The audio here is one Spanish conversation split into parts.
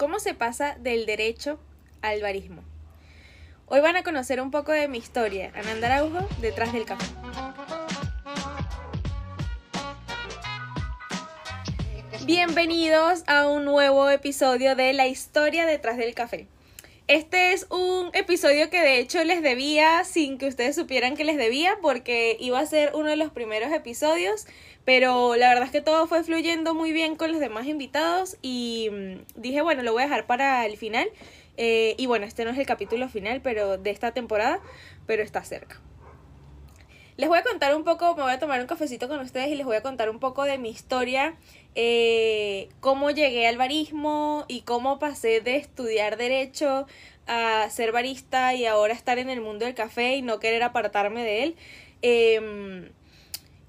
¿Cómo se pasa del derecho al barismo? Hoy van a conocer un poco de mi historia, Ananda Araujo, detrás del café. Bienvenidos a un nuevo episodio de La historia detrás del café. Este es un episodio que de hecho les debía sin que ustedes supieran que les debía porque iba a ser uno de los primeros episodios pero la verdad es que todo fue fluyendo muy bien con los demás invitados y mm, dije, bueno, lo voy a dejar para el final. Eh, y bueno, este no es el capítulo final pero de esta temporada, pero está cerca. Les voy a contar un poco, me voy a tomar un cafecito con ustedes y les voy a contar un poco de mi historia, eh, cómo llegué al barismo y cómo pasé de estudiar derecho a ser barista y ahora estar en el mundo del café y no querer apartarme de él. Em,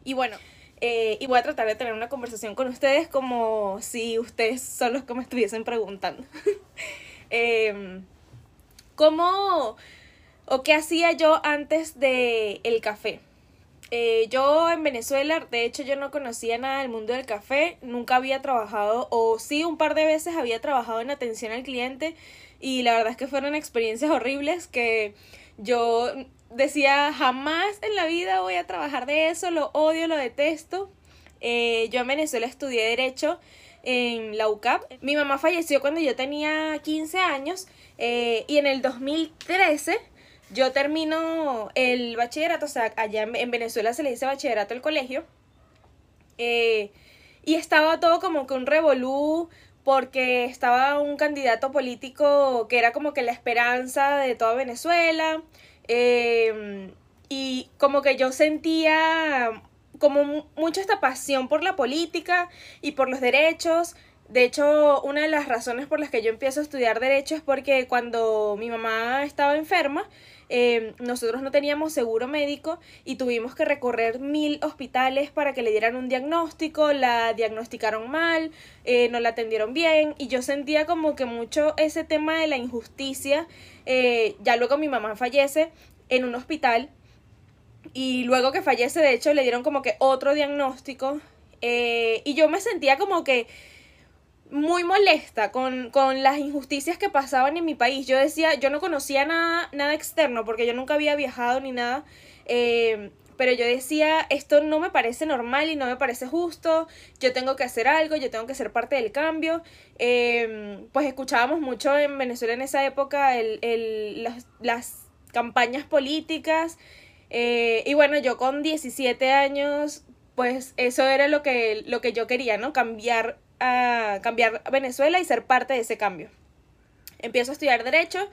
y bueno, eh, y voy a tratar de tener una conversación con ustedes como si ustedes son los que me estuviesen preguntando. Em, ¿Cómo o qué hacía yo antes del el café? Eh, yo en Venezuela, de hecho yo no conocía nada del mundo del café, nunca había trabajado, o sí un par de veces había trabajado en atención al cliente y la verdad es que fueron experiencias horribles que yo decía, jamás en la vida voy a trabajar de eso, lo odio, lo detesto. Eh, yo en Venezuela estudié Derecho en la UCAP. Mi mamá falleció cuando yo tenía 15 años eh, y en el 2013 yo termino el bachillerato, o sea, allá en, Venezuela se le dice bachillerato el colegio. Eh, y estaba todo como que un revolú porque estaba un candidato político que era como que la esperanza de toda Venezuela. Em, y como que yo sentía como mucho esta pasión por la política y por los derechos. De hecho, una de las razones por las que yo empiezo a estudiar derecho es porque cuando mi mamá estaba enferma, em, nosotros no teníamos seguro médico y tuvimos que recorrer mil hospitales para que le dieran un diagnóstico, la diagnosticaron mal, eh, no la atendieron bien y yo sentía como que mucho ese tema de la injusticia eh, ya luego mi mamá fallece en un hospital y luego que fallece, de hecho, le dieron como que otro diagnóstico eh, y yo me sentía como que muy molesta con, con, las injusticias que pasaban en mi país. Yo decía, yo no conocía nada, nada externo porque yo nunca había viajado ni nada. Eh, pero yo decía, esto no me parece normal y no me parece justo, yo tengo que hacer algo, yo tengo que ser parte del cambio. Em, pues escuchábamos mucho en Venezuela en esa época el, el, las, las, campañas políticas. Eh, y bueno, yo con 17 años, pues eso era lo que, lo que yo quería, ¿no? Cambiar a, cambiar Venezuela y ser parte de ese cambio. Empiezo a estudiar derecho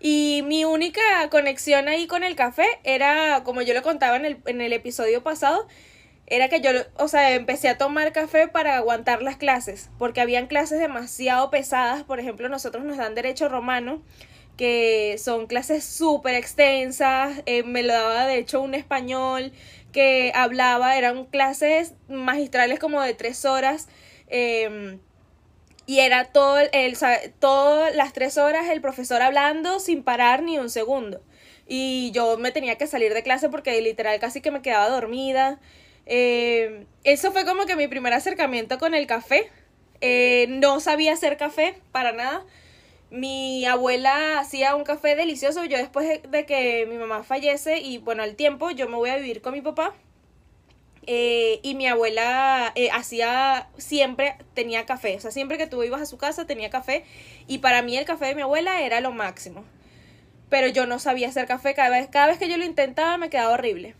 y mi única conexión ahí con el café era, como yo lo contaba en el, en el episodio pasado, era que yo, o sea, empecé a tomar café para aguantar las clases, porque habían clases demasiado pesadas, por ejemplo, nosotros nos dan derecho romano, que son clases súper extensas, eh, me lo daba de hecho un español que hablaba, eran clases magistrales como de tres horas, eh, y era todo el, todas las tres horas el profesor hablando sin parar ni un segundo. Y yo me tenía que salir de clase porque literal casi que me quedaba dormida. Eh, eso fue como que mi primer acercamiento con el café. Eh, no sabía hacer café para nada. Mi abuela hacía un café delicioso. Yo después de que mi mamá fallece y bueno, al tiempo yo me voy a vivir con mi papá. Eh, y mi abuela eh, hacía siempre, tenía café, o sea, siempre que tú ibas a su casa tenía café y para mí el café de mi abuela era lo máximo. Pero yo no sabía hacer café, cada vez, cada vez que yo lo intentaba me quedaba horrible.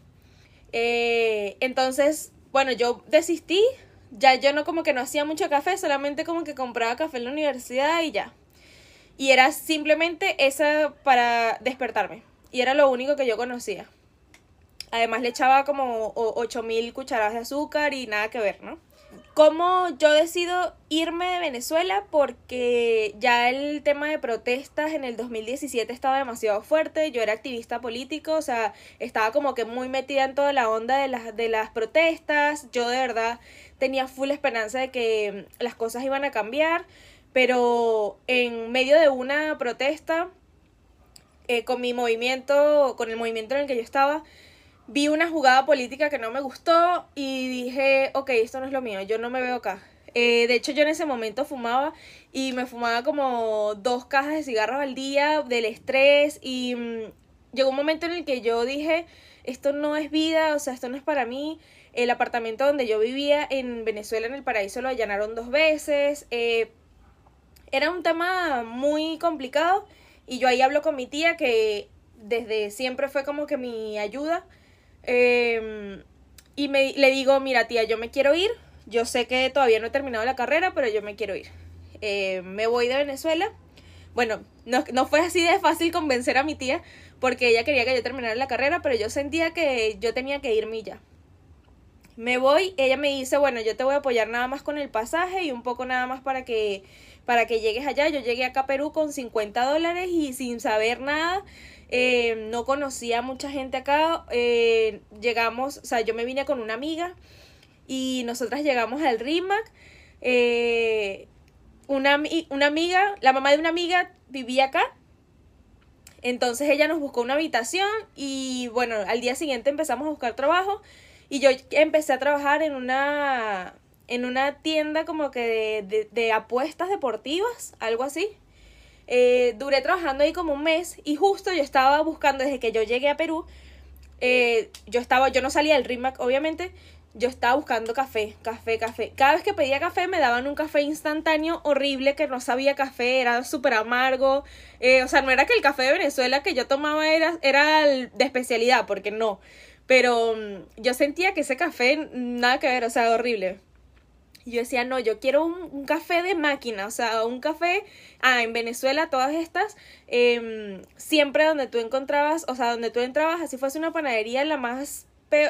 Eh, entonces, bueno, yo desistí, ya yo no como que no hacía mucho café, solamente como que compraba café en la universidad y ya. Y era simplemente esa para despertarme. Y era lo único que yo conocía. Además le echaba como 8000 cucharadas de azúcar y nada que ver, ¿no? ¿Cómo yo decido irme de Venezuela? Porque ya el tema de protestas en el 2017 estaba demasiado fuerte, yo era activista político, o sea, estaba como que muy metida en toda la onda de las, de las protestas, yo de verdad tenía full esperanza de que las cosas iban a cambiar, pero en medio de una protesta, eh, con mi movimiento, con el movimiento en el que yo estaba, vi una jugada política que no me gustó y dije, ok, esto no es lo mío, yo no me veo acá. Eh, de hecho, yo en ese momento fumaba y me fumaba como dos cajas de cigarros al día del estrés y mm, llegó un momento en el que yo dije, esto no es vida, o sea, esto no es para mí. El apartamento donde yo vivía en Venezuela, en el paraíso, lo allanaron dos veces. Eh, era un tema muy complicado y yo ahí hablo con mi tía que desde siempre fue como que mi ayuda. Em, y me, le digo, mira tía, yo me quiero ir. Yo sé que todavía no he terminado la carrera, pero yo me quiero ir. Eh, me voy de Venezuela. Bueno, no, no fue así de fácil convencer a mi tía porque ella quería que yo terminara la carrera, pero yo sentía que yo tenía que irme ya. Me voy, ella me dice, bueno, yo te voy a apoyar nada más con el pasaje y un poco nada más para que, para que llegues allá. Yo llegué acá a Perú con 50 dólares y sin saber nada. Eh, no conocía a mucha gente acá. Eh, llegamos, o sea, yo me vine con una amiga y nosotras llegamos al RIMAC. Eh, una, una amiga, la mamá de una amiga vivía acá. Entonces ella nos buscó una habitación y bueno, al día siguiente empezamos a buscar trabajo y yo empecé a trabajar en una en una tienda como que de, de apuestas deportivas, algo así. Eh, duré trabajando ahí como un mes y justo yo estaba buscando desde que yo llegué a Perú. Eh, yo estaba, yo no salía del RIMAC, obviamente. Yo estaba buscando café, café, café. Cada vez que pedía café me daban un café instantáneo horrible que no sabía café, era súper amargo. Eh, o sea, no era que el café de Venezuela que yo tomaba era, era de especialidad, porque no. Pero mm, yo sentía que ese café nada que ver, o sea, horrible. Yo decía, no, yo quiero un, café de máquina, o sea, un café, ah, en Venezuela todas estas, eh, siempre donde tú encontrabas, o sea, donde tú entrabas, así fuese una panadería, la más,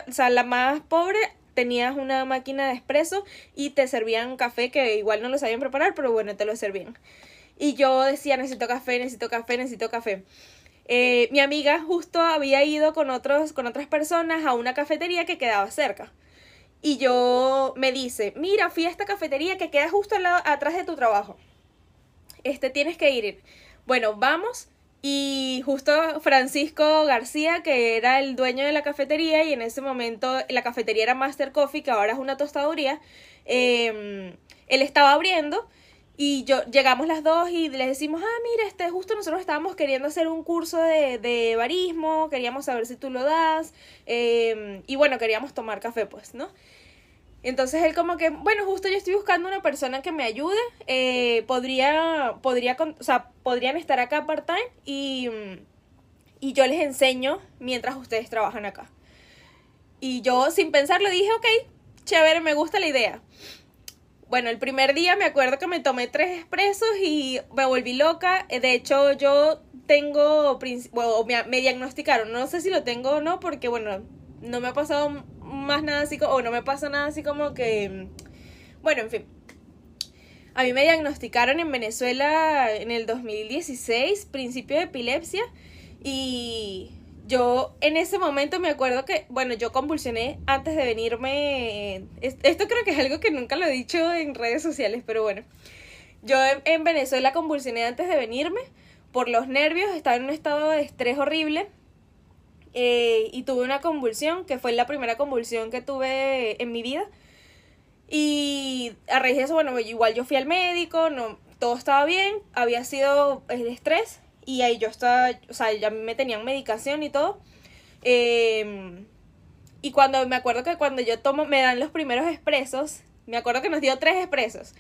o sea, la más pobre, tenías una máquina de espresso y te servían café que igual no lo sabían preparar, pero bueno, te lo servían. Y yo decía, necesito café, necesito café, necesito café. Eh, mi amiga justo había ido con, otros, con otras personas a una cafetería que quedaba cerca y yo me dice, mira, fui a esta cafetería que queda justo al lado, atrás de tu trabajo. Este, tienes que ir. Bueno, vamos. Y justo Francisco García, que era el dueño de la cafetería, y en ese momento la cafetería era Master Coffee, que ahora es una tostaduría, em, él estaba abriendo y yo llegamos las dos y le decimos, ah, mira, este, justo nosotros estábamos queriendo hacer un curso de, de barismo, queríamos saber si tú lo das, em, y bueno, queríamos tomar café, pues, ¿no? Entonces él como que, bueno, justo yo estoy buscando una persona que me ayude, eh, podría, podría, o sea, podrían estar acá part-time y, y yo les enseño mientras ustedes trabajan acá. Y yo sin pensarlo dije, ok, chévere, me gusta la idea. Bueno, el primer día me acuerdo que me tomé tres expresos y me volví loca. De hecho, yo tengo, bueno, me diagnosticaron, no sé si lo tengo o no, porque bueno, no me ha pasado más nada así o no me pasa nada así como que, bueno, en fin. A mí me diagnosticaron en Venezuela en el 2016, principio de epilepsia, y yo en ese momento me acuerdo que, bueno, yo convulsioné antes de venirme. Esto creo que es algo que nunca lo he dicho en redes sociales, pero bueno. Yo en Venezuela convulsioné antes de venirme por los nervios, estaba en un estado de estrés horrible eh, y tuve una convulsión, que fue la primera convulsión que tuve en mi vida. Y a raíz de eso, bueno, igual yo fui al médico, no, todo estaba bien, había sido el estrés y ahí yo estaba, o sea, ya me tenían medicación y todo. Em, y cuando me acuerdo que cuando yo tomo, me dan los primeros expresos, me acuerdo que nos dio tres expresos.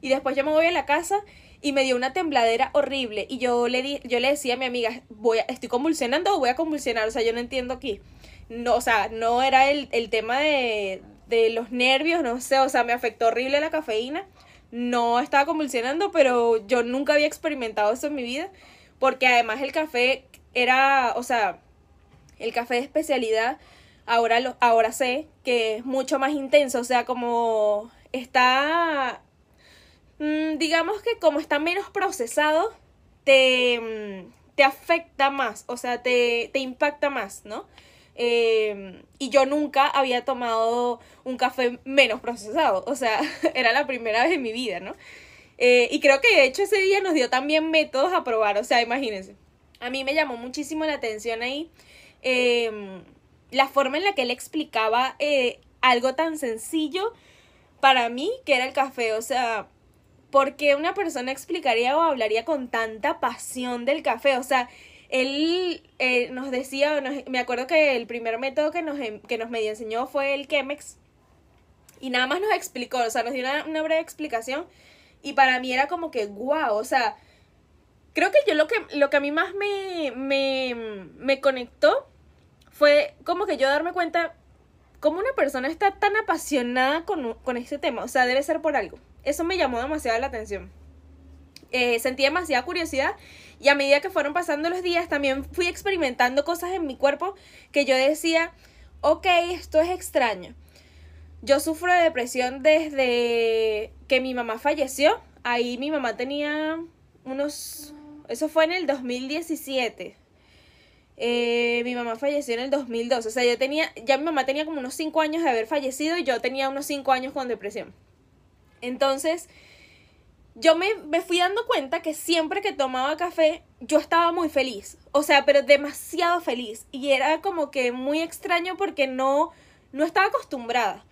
Y después yo me voy a la casa y me dio una tembladera horrible y yo le di, yo le decía a mi amiga, voy a, estoy convulsionando o voy a convulsionar, o sea, yo no entiendo aquí. No, o sea, no era el, el tema de, de los nervios, no sé, o sea, me afectó horrible la cafeína. No estaba convulsionando, pero yo nunca había experimentado eso en mi vida, porque además el café era, o sea, el café de especialidad, ahora, lo, ahora sé que es mucho más intenso, o sea, como está Mm, digamos que como está menos procesado, te, mm, te afecta más, o sea, te, te impacta más, ¿no? Em, y yo nunca había tomado un café menos procesado, o sea, era la primera vez en mi vida, ¿no? Eh, y creo que de hecho ese día nos dio también métodos a probar, o sea, imagínense. A mí me llamó muchísimo la atención ahí em, la forma en la que él explicaba eh, algo tan sencillo para mí qué era el café, o sea, ¿por qué una persona explicaría o hablaría con tanta pasión del café? O sea, él eh, nos decía, me acuerdo que el primer método que nos, em, que nos medio enseñó fue el Chemex. Y nada más nos explicó, o sea, nos dio una breve explicación. Y para mí era como que, wow, o sea, creo que yo lo que, lo que a mí más me, me, me conectó fue como que yo darme cuenta cómo una persona está tan apasionada con, con este tema. O sea, debe ser por algo. Eso me llamó demasiado la atención. Eh, sentí demasiada curiosidad y a medida que fueron pasando los días también fui experimentando cosas en mi cuerpo que yo decía, ok, esto es extraño. Yo sufro de depresión desde que mi mamá falleció. Ahí mi mamá tenía unos... Eso fue en el 2017. Eh, mi mamá falleció en el 2002. O sea, yo tenía... Ya mi mamá tenía como unos 5 años de haber fallecido y yo tenía unos 5 años con depresión. Entonces, yo me, me, fui dando cuenta que siempre que tomaba café, yo estaba muy feliz. O sea, pero demasiado feliz. Y era como que muy extraño porque no, no estaba acostumbrada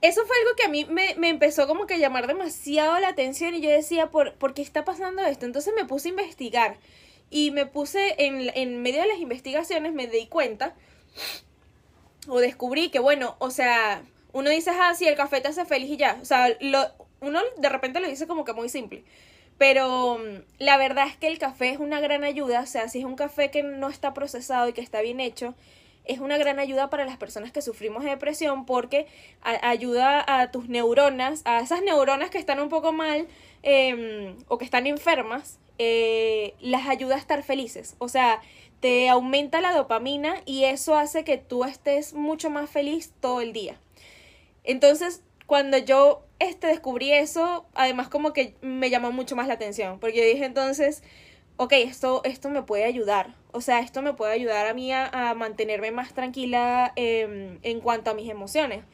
eso fue algo que a mí me, me, empezó como que a llamar demasiado la atención y yo decía, ¿por, ¿por qué está pasando esto? Entonces me puse a investigar y me puse en, en medio de las investigaciones, me di cuenta o descubrí que, bueno, o sea, uno dice, ah, sí, el café te hace feliz y ya. O sea, lo, uno de repente lo dice como que muy simple. Pero mm, la verdad es que el café es una gran ayuda. O sea, si es un café que no está procesado y que está bien hecho, es una gran ayuda para las personas que sufrimos de depresión porque ayuda a tus neuronas, a esas neuronas que están un poco mal em, o que están enfermas, eh, las ayuda a estar felices. O sea, te aumenta la dopamina y eso hace que tú estés mucho más feliz todo el día. Entonces, cuando yo este, descubrí eso, además como que me llamó mucho más la atención, porque yo dije entonces, ok, esto, esto me puede ayudar. O sea, esto me puede ayudar a mí a, mantenerme más tranquila em, en cuanto a mis emociones.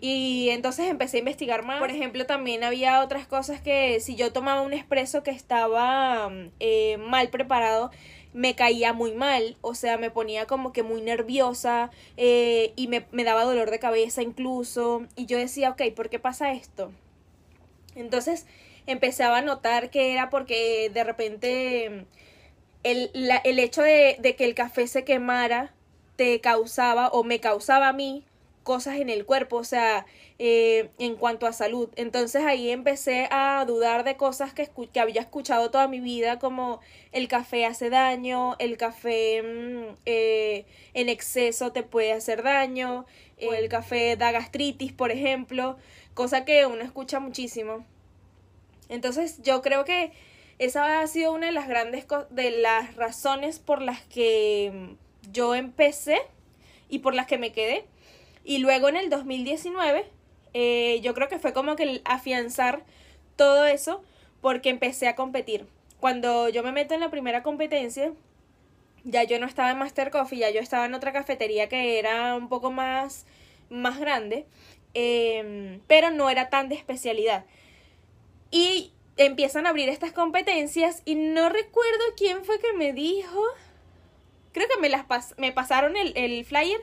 Y entonces empecé a investigar más. Por ejemplo, también había otras cosas que si yo tomaba un espresso que estaba eh, mal preparado, me caía muy mal, o sea, me ponía como que muy nerviosa eh, y me, me daba dolor de cabeza incluso. Y yo decía, ok, ¿por qué pasa esto? Entonces empezaba a notar que era porque de repente el, el hecho de, que el café se quemara te causaba o me causaba a mí cosas en el cuerpo, o sea, eh, en cuanto a salud. Entonces ahí empecé a dudar de cosas que, que, había escuchado toda mi vida, como el café hace daño, el café mm, eh, en exceso te puede hacer daño, el café da gastritis, por ejemplo, cosa que uno escucha muchísimo. Entonces yo creo que esa ha sido una de las grandes de las razones por las que yo empecé y por las que me quedé. Y luego en el 2019, eh, yo creo que fue como que afianzar todo eso porque empecé a competir. Cuando yo me meto en la primera competencia, ya yo no estaba en Master Coffee, ya yo estaba en otra cafetería que era un poco más, más grande, em, pero no era tan de especialidad. Y empiezan a abrir estas competencias y no recuerdo quién fue que me dijo, creo que me, las me pasaron el, flyer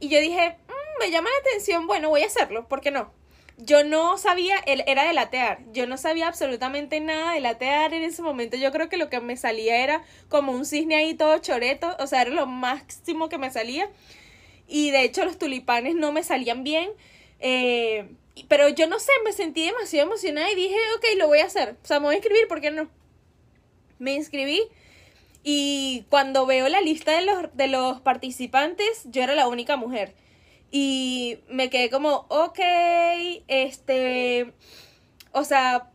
y yo dije, mm, me llama la atención, bueno, voy a hacerlo, ¿por qué no? Yo no sabía, era de latear, yo no sabía absolutamente nada de latear en ese momento, yo creo que lo que me salía era como un cisne ahí todo choreto, o sea, era lo máximo que me salía y de hecho los tulipanes no me salían bien, eh, pero yo no sé, me sentí demasiado emocionada y dije, ok, lo voy a hacer. O sea, me voy a inscribir, ¿por qué no? Me inscribí y cuando veo la lista de los, de los participantes, yo era la única mujer. Y me quedé como, ok, este, o sea,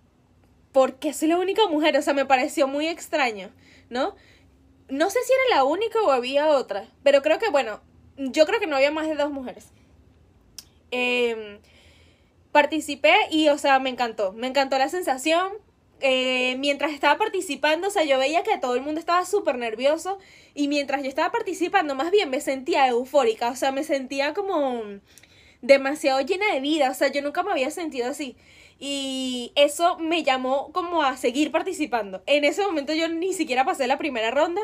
¿por qué soy la única mujer? O sea, me pareció muy extraño, ¿no? No sé si era la única o había otra, pero creo que, bueno, yo creo que no había más de dos mujeres. Eh, participé y, o sea, me encantó. Me encantó la sensación. Eh, mientras estaba participando, o sea, yo veía que todo el mundo estaba súper nervioso y mientras yo estaba participando, más bien me sentía eufórica, o sea, me sentía como demasiado llena de vida, o sea, yo nunca me había sentido así. Y eso me llamó como a seguir participando. En ese momento yo ni siquiera pasé la primera ronda.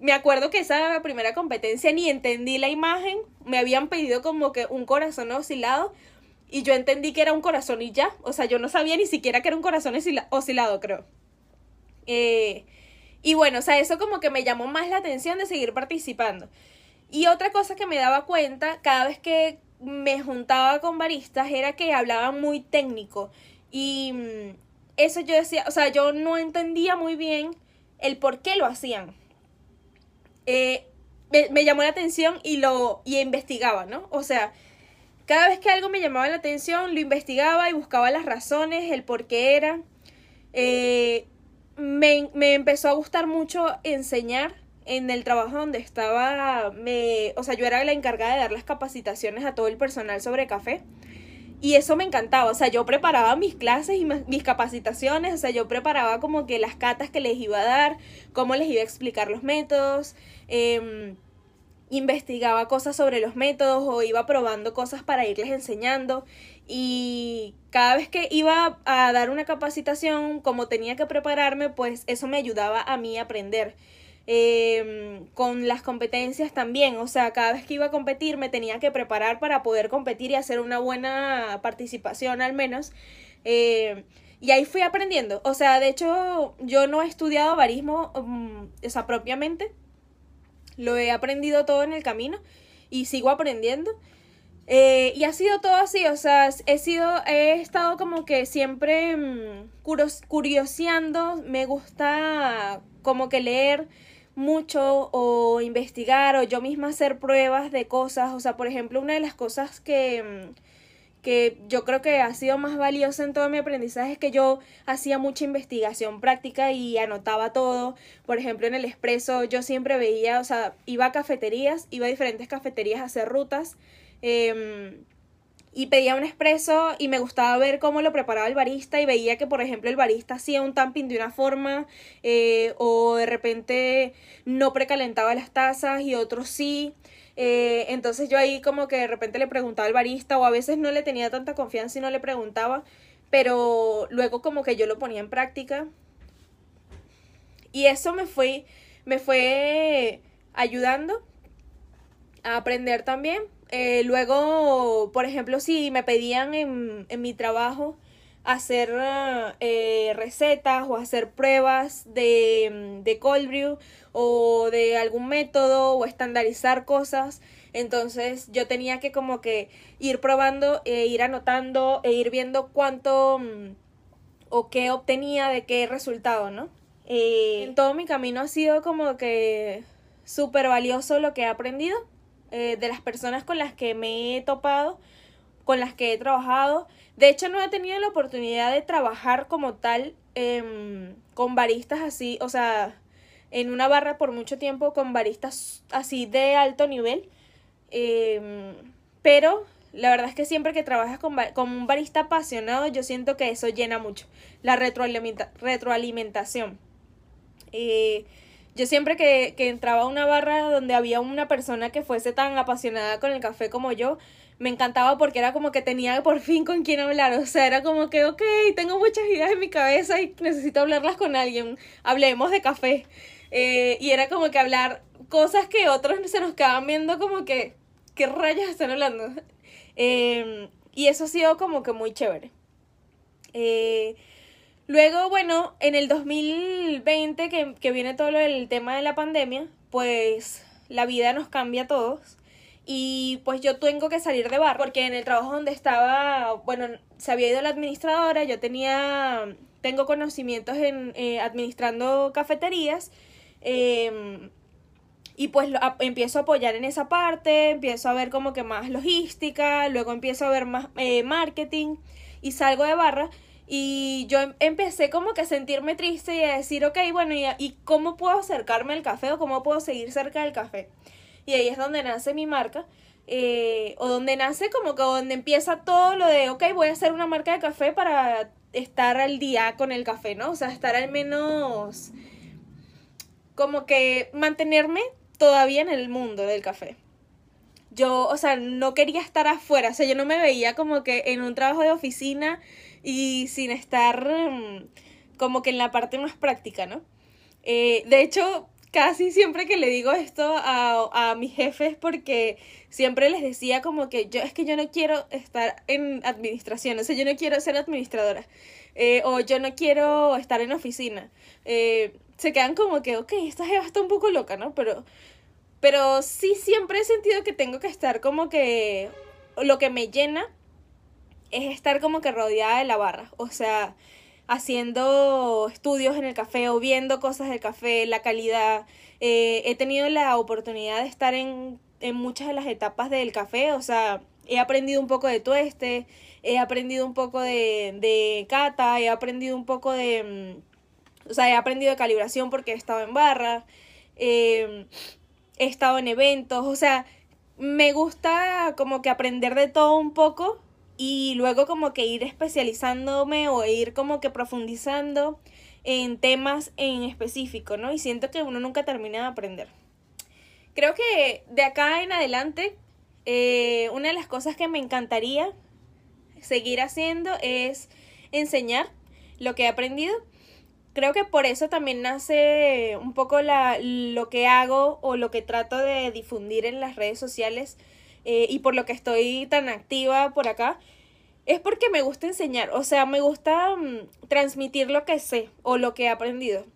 Me acuerdo que esa primera competencia ni entendí la imagen. Me habían pedido como que un corazón oscilado y yo entendí que era un corazón y ya. O sea, yo no sabía ni siquiera que era un corazón oscilado, creo. Eh, y bueno, o sea, eso como que me llamó más la atención de seguir participando. Y otra cosa que me daba cuenta cada vez que me juntaba con baristas era que hablaban muy técnico. Y mm, eso yo decía, o sea, yo no entendía muy bien el por qué lo hacían. Eh, me, llamó la atención y lo y investigaba, ¿no? O sea, cada vez que algo me llamaba la atención, lo investigaba y buscaba las razones, el por qué era. Eh, me, me, empezó a gustar mucho enseñar en el trabajo donde estaba, me, o sea, yo era la encargada de dar las capacitaciones a todo el personal sobre café. Y eso me encantaba, o sea, yo preparaba mis clases y mis capacitaciones, o sea, yo preparaba como que las catas que les iba a dar, cómo les iba a explicar los métodos, eh, investigaba cosas sobre los métodos o iba probando cosas para irles enseñando y cada vez que iba a dar una capacitación, como tenía que prepararme, pues eso me ayudaba a mí a aprender. Em, con las competencias también, o sea, cada vez que iba a competir me tenía que preparar para poder competir y hacer una buena participación al menos. Em, y ahí fui aprendiendo, o sea, de hecho yo no he estudiado barismo, um, o sea, propiamente, lo he aprendido todo en el camino y sigo aprendiendo. Eh, y ha sido todo así, o sea, he sido, he estado como que siempre mm, curioseando, me gusta como que leer mucho o investigar o yo misma hacer pruebas de cosas, o sea, por ejemplo, una de las cosas que, mm, que yo creo que ha sido más valiosa en todo mi aprendizaje es que yo hacía mucha investigación práctica y anotaba todo. Por ejemplo, en el expreso yo siempre veía, o sea, iba a cafeterías, iba a diferentes cafeterías a hacer rutas. Em, y pedía un expreso y me gustaba ver cómo lo preparaba el barista y veía que por ejemplo el barista hacía un tamping de una forma eh, o de repente no precalentaba las tazas y otros sí eh, entonces yo ahí como que de repente le preguntaba al barista o a veces no le tenía tanta confianza y no le preguntaba, pero luego como que yo lo ponía en práctica. Y eso me fue, me fue ayudando a aprender también. Eh, luego, por ejemplo, si me pedían en, en mi trabajo hacer eh, recetas o hacer pruebas de, de cold brew o de algún método o estandarizar cosas. Entonces yo tenía que como que ir probando, e ir anotando e ir viendo cuánto mm, o qué obtenía de qué resultado, ¿no? Eh, en todo mi camino ha sido como que súper valioso lo que he aprendido eh, de las personas con las que me he topado, con las que he trabajado de hecho, no he tenido la oportunidad de trabajar como tal em, con baristas así, o sea, en una barra por mucho tiempo con baristas así de alto nivel. Em, pero la verdad es que siempre que trabajas con, un barista apasionado, yo siento que eso llena mucho. La retroalimentación. Eh, yo siempre que, que entraba a una barra donde había una persona que fuese tan apasionada con el café como yo, me encantaba porque era como que tenía por fin con quién hablar. O sea, era como que, ok, tengo muchas ideas en mi cabeza y necesito hablarlas con alguien. Hablemos de café. Eh, y era como que hablar cosas que otros se nos quedaban viendo como que, ¿qué rayas están hablando? Em, y eso ha sido como que muy chévere. Eh, luego, bueno, en el 2020 que, que viene todo el tema de la pandemia, pues la vida nos cambia a todos y pues yo tengo que salir de bar porque en el trabajo donde estaba, bueno, se había ido la administradora, yo tenía, tengo conocimientos en eh, administrando cafeterías em, y pues empiezo a apoyar en esa parte, empiezo a ver como que más logística, luego empiezo a ver más eh, marketing y salgo de barra y yo em, empecé como que a sentirme triste y a decir, ok, bueno, ¿y, ¿y cómo puedo acercarme al café o cómo puedo seguir cerca del café? Y ahí es donde nace mi marca. Eh, o donde nace como que donde empieza todo lo de, ok, voy a hacer una marca de café para estar al día con el café, ¿no? O sea, estar al menos como que mantenerme todavía en el mundo del café. Yo, o sea, no quería estar afuera, o sea, yo no me veía como que en un trabajo de oficina y sin estar mm, como que en la parte más práctica, ¿no? Eh, de hecho, casi siempre que le digo esto a, a mis jefes porque siempre les decía como que yo es que yo no quiero estar en administración, o sea, yo no quiero ser administradora eh, o yo no quiero estar en oficina. Eh, se quedan como que, ok, esta jeva está un poco loca, ¿no? Pero, pero sí siempre he sentido que tengo que estar como que lo que me llena es estar como que rodeada de la barra, o sea, haciendo estudios en el café o viendo cosas del café, la calidad. Eh, he tenido la oportunidad de estar en, en muchas de las etapas del café, o sea, he aprendido un poco de tueste, he aprendido un poco de, cata, he aprendido un poco de... Mm, o sea, he aprendido de calibración porque he estado en barra, eh, he estado en eventos, o sea, me gusta como que aprender de todo un poco y luego como que ir especializándome o ir como que profundizando en temas en específico, ¿no? Y siento que uno nunca termina de aprender. Creo que de acá en adelante, eh, una de las cosas que me encantaría seguir haciendo es enseñar lo que he aprendido. Creo que por eso también nace un poco la, lo que hago o lo que trato de difundir en las redes sociales eh, y por lo que estoy tan activa por acá, es porque me gusta enseñar, o sea, me gusta mm, transmitir lo que sé o lo que he aprendido.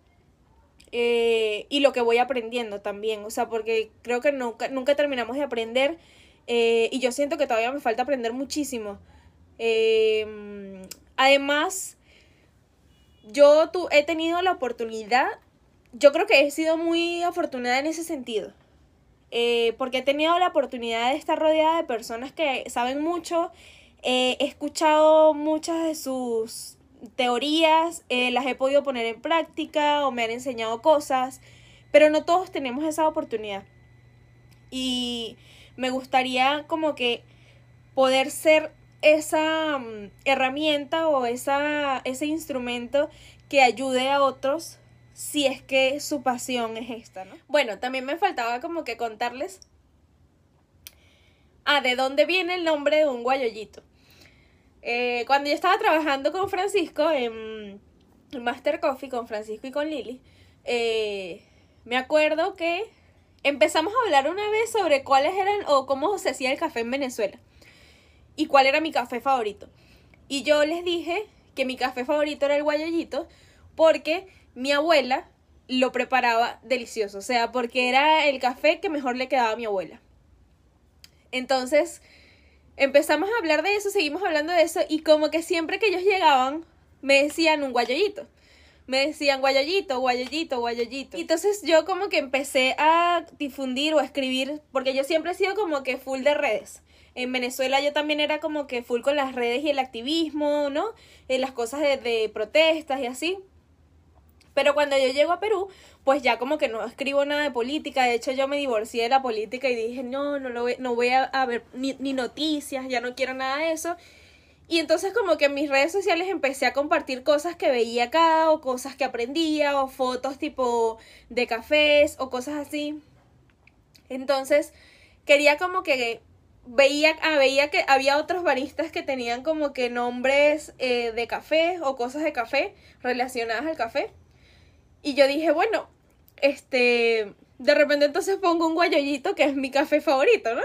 Eh, y lo que voy aprendiendo también, o sea, porque creo que nunca, nunca terminamos de aprender eh, y yo siento que todavía me falta aprender muchísimo. además, yo tu, he tenido la oportunidad, yo creo que he sido muy afortunada en ese sentido eh, porque he tenido la oportunidad de estar rodeada de personas que saben mucho. he escuchado muchas de sus teorías, eh, las he podido poner en práctica o me han enseñado cosas, pero no todos tenemos esa oportunidad. Y me gustaría como que poder ser esa mm, herramienta o esa, ese instrumento que ayude a otros si es que su pasión es esta, ¿no? Bueno, también me faltaba como que contarles ah, de dónde viene el nombre de un guayollito. Eh, cuando yo estaba trabajando con Francisco en, Master Coffee, con Francisco y con Lili, eh, me acuerdo que empezamos a hablar una vez sobre cuáles eran o cómo se hacía el café en Venezuela y cuál era mi café favorito. Y yo les dije que mi café favorito era el guayollito porque mi abuela lo preparaba delicioso, o sea, porque era el café que mejor le quedaba a mi abuela. Entonces, empezamos a hablar de eso, seguimos hablando de eso, y como que siempre que ellos llegaban, me decían un guayollito. Me decían guayollito, guayollito, guayollito. Entonces yo como que empecé a difundir o a escribir, porque yo siempre he sido como que full de redes. En Venezuela yo también era como que full con las redes y el activismo, ¿no? En las cosas de protestas y así. Pero cuando yo llego a Perú, pues ya como que no escribo nada de política. De hecho, yo me divorcié de la política y dije, no, no, lo voy, no voy a, ver ni, noticias, ya no quiero nada de eso. Y entonces como que en mis redes sociales empecé a compartir cosas que veía acá o cosas que aprendía o fotos tipo de cafés o cosas así. Entonces quería como que veía, ah, veía que había otros baristas que tenían como que nombres eh, de café o cosas de café relacionadas al café. Y yo dije, bueno, este, de repente entonces pongo un guayollito que es mi café favorito, ¿no?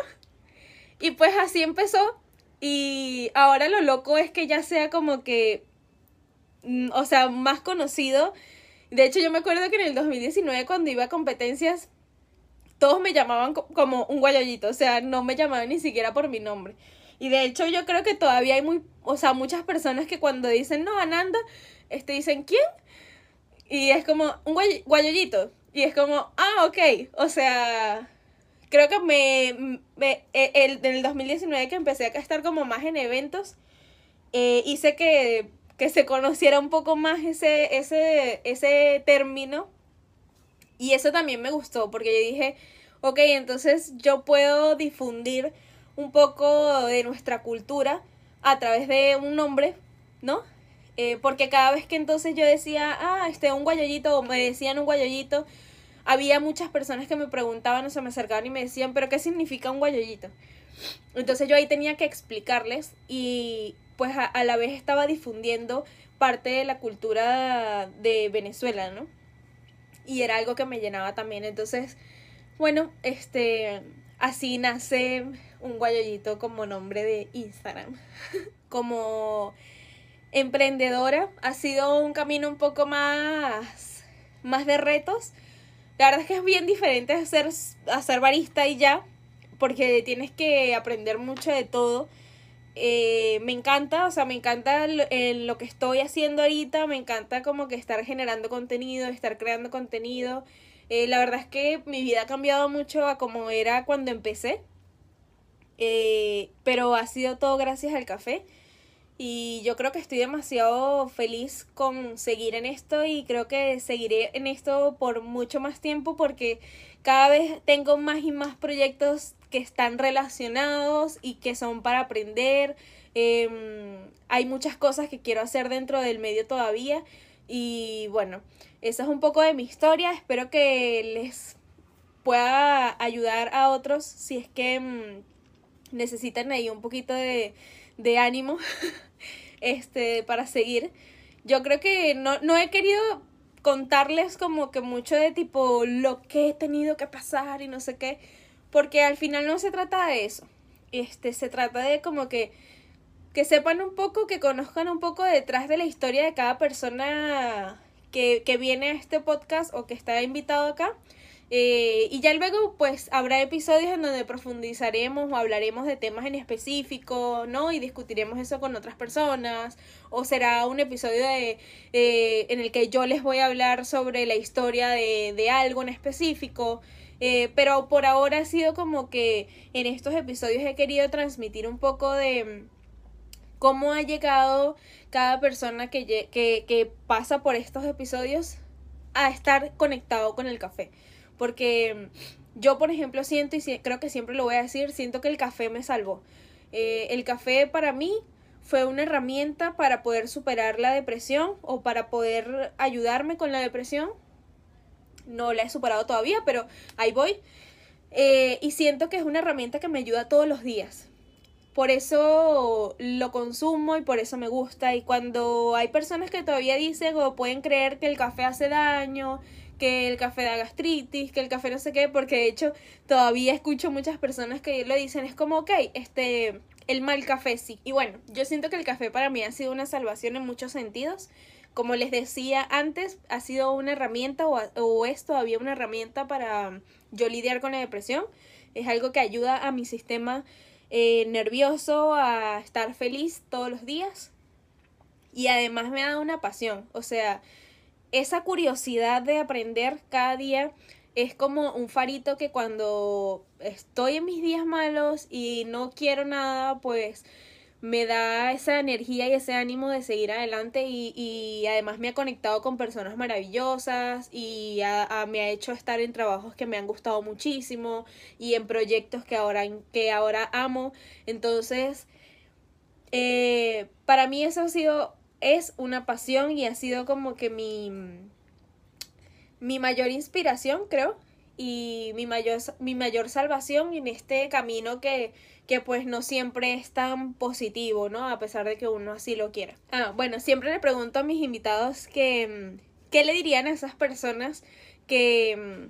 Y pues así empezó. Y ahora lo loco es que ya sea como que, mm, o sea, más conocido. De hecho, yo me acuerdo que en el 2019 cuando iba a competencias, todos me llamaban como un guayollito, o sea, no me llamaban ni siquiera por mi nombre. Y de hecho yo creo que todavía hay muy, o sea, muchas personas que cuando dicen, no, Ananda, este, dicen, ¿quién? Y es como un guayollito. Y es como, ah, ok. O sea, creo que me, me e, el, en el 2019 que empecé a estar como más en eventos, eh, hice que, que se conociera un poco más ese, ese, ese término. Y eso también me gustó, porque yo dije, ok, entonces yo puedo difundir un poco de nuestra cultura a través de un nombre, ¿no? Eh, porque cada vez que entonces yo decía, ah, este, un guayollito, o me decían un guayollito, había muchas personas que me preguntaban o se me acercaban y me decían, pero ¿qué significa un guayollito? Entonces yo ahí tenía que explicarles y pues a, la vez estaba difundiendo parte de la cultura de Venezuela, ¿no? y era algo que me llenaba también. Entonces, bueno, este, así nace un guayollito como nombre de Instagram. como emprendedora ha sido un camino un poco más, más de retos. La verdad es que es bien diferente hacer, hacer barista y ya, porque tienes que aprender mucho de todo. Eh, me encanta, o sea, me encanta lo, lo que estoy haciendo ahorita, me encanta como que estar generando contenido, estar creando contenido. Eh, la verdad es que mi vida ha cambiado mucho a como era cuando empecé, eh, pero ha sido todo gracias al café. Y yo creo que estoy demasiado feliz con seguir en esto y creo que seguiré en esto por mucho más tiempo porque cada vez tengo más y más proyectos que están relacionados y que son para aprender. Em, hay muchas cosas que quiero hacer dentro del medio todavía. Y bueno, esa es un poco de mi historia. Espero que les pueda ayudar a otros si es que mm, necesitan ahí un poquito de, de ánimo este, para seguir. Yo creo que no, no he querido contarles como que mucho de tipo lo que he tenido que pasar y no sé qué porque al final no se trata de eso. Este, se trata de como que que sepan un poco, que conozcan un poco detrás de la historia de cada persona que, que viene a este podcast o que está invitado acá. Eh, y ya luego pues habrá episodios en donde profundizaremos o hablaremos de temas en específico, ¿no? Y discutiremos eso con otras personas. O será un episodio de, eh, en el que yo les voy a hablar sobre la historia de, de algo en específico. Eh, pero por ahora ha sido como que en estos episodios he querido transmitir un poco de cómo ha llegado cada persona que, que pasa por estos episodios a estar conectado con el café. Porque yo, por ejemplo, siento, y creo que siempre lo voy a decir, siento que el café me salvó. Eh, el café para mí fue una herramienta para poder superar la depresión o para poder ayudarme con la depresión no la he superado todavía, pero ahí voy. Eh, y siento que es una herramienta que me ayuda todos los días. Por eso lo consumo y por eso me gusta. Y cuando hay personas que todavía dicen o pueden creer que el café hace daño, que el café da gastritis, que el café no sé qué, porque de hecho todavía escucho muchas personas que lo dicen, es como, ok, este, el mal café sí. Y bueno, yo siento que el café para mí ha sido una salvación en muchos sentidos como les decía antes, ha sido una herramienta o, o es todavía una herramienta para yo lidiar con la depresión. Es algo que ayuda a mi sistema eh, nervioso a estar feliz todos los días. Y además me ha dado una pasión. O sea, esa curiosidad de aprender cada día es como un farito que cuando estoy en mis días malos y no quiero nada, pues me da esa energía y ese ánimo de seguir adelante y, y además me ha conectado con personas maravillosas y me ha hecho estar en trabajos que me han gustado muchísimo y en proyectos que ahora, que ahora amo. Entonces, eh, para mí eso ha sido, es una pasión y ha sido como que mi, mi mayor inspiración, creo, y mi mayor, mi mayor salvación en este camino que que pues no siempre es tan positivo, ¿no? A pesar de que uno así lo quiera. Ah, bueno, siempre le pregunto a mis invitados que, ¿qué le dirían a esas personas que,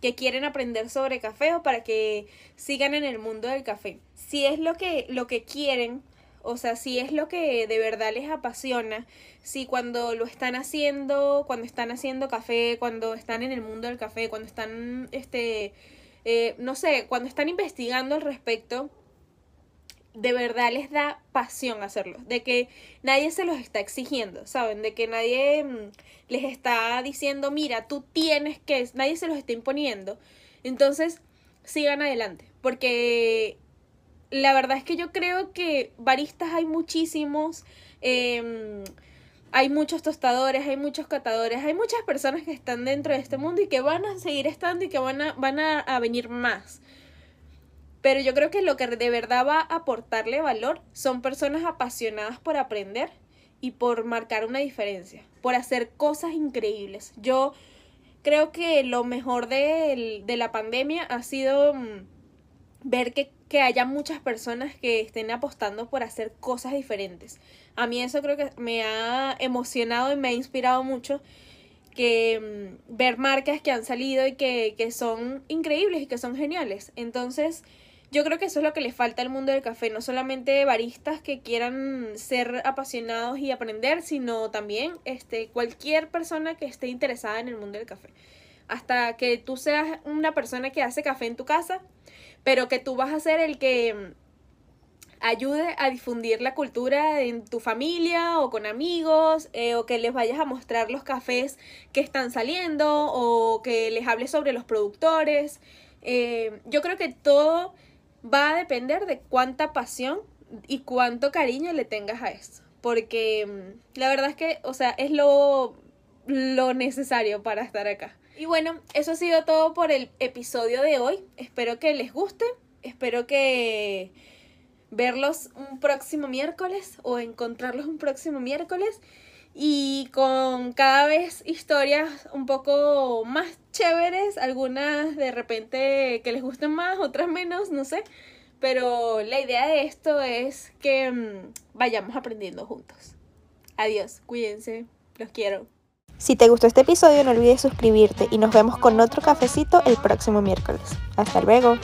que quieren aprender sobre café o para que sigan en el mundo del café? Si es lo que, lo que quieren, o sea, si es lo que de verdad les apasiona, si cuando lo están haciendo, cuando están haciendo café, cuando están en el mundo del café, cuando están, este, eh, no sé, cuando están investigando al respecto, de verdad les da pasión hacerlo, de que nadie se los está exigiendo, ¿saben? De que nadie mm, les está diciendo, mira, tú tienes que, nadie se los está imponiendo. Entonces, sigan adelante, porque la verdad es que yo creo que baristas hay muchísimos, em, hay muchos tostadores, hay muchos catadores, hay muchas personas que están dentro de este mundo y que van a seguir estando y que van a, van a venir más. Pero yo creo que lo que de verdad va a aportarle valor son personas apasionadas por aprender y por marcar una diferencia, por hacer cosas increíbles. Yo creo que lo mejor de, la pandemia ha sido mm, ver que, que haya muchas personas que estén apostando por hacer cosas diferentes. A mí eso creo que me ha emocionado y me ha inspirado mucho que mm, ver marcas que han salido y que, que son increíbles y que son geniales. Entonces, yo creo que eso es lo que le falta al mundo del café, no solamente baristas que quieran ser apasionados y aprender, sino también este, cualquier persona que esté interesada en el mundo del café. Hasta que tú seas una persona que hace café en tu casa, pero que tú vas a ser el que mm, ayude a difundir la cultura en tu familia o con amigos, eh, o que les vayas a mostrar los cafés que están saliendo, o que les hables sobre los productores. Eh, yo creo que todo va a depender de cuánta pasión y cuánto cariño le tengas a esto. Porque mm, la verdad es que, o sea, es lo, lo necesario para estar acá. Y bueno, eso ha sido todo por el episodio de hoy. Espero que les guste. Espero que verlos un próximo miércoles o encontrarlos un próximo miércoles y con cada vez historias un poco más chéveres, algunas de repente que les gusten más, otras menos, no sé, pero la idea de esto es que mm, vayamos aprendiendo juntos. Adiós, cuídense, los quiero. Si te gustó este episodio no olvides suscribirte y nos vemos con otro cafecito el próximo miércoles. Hasta luego.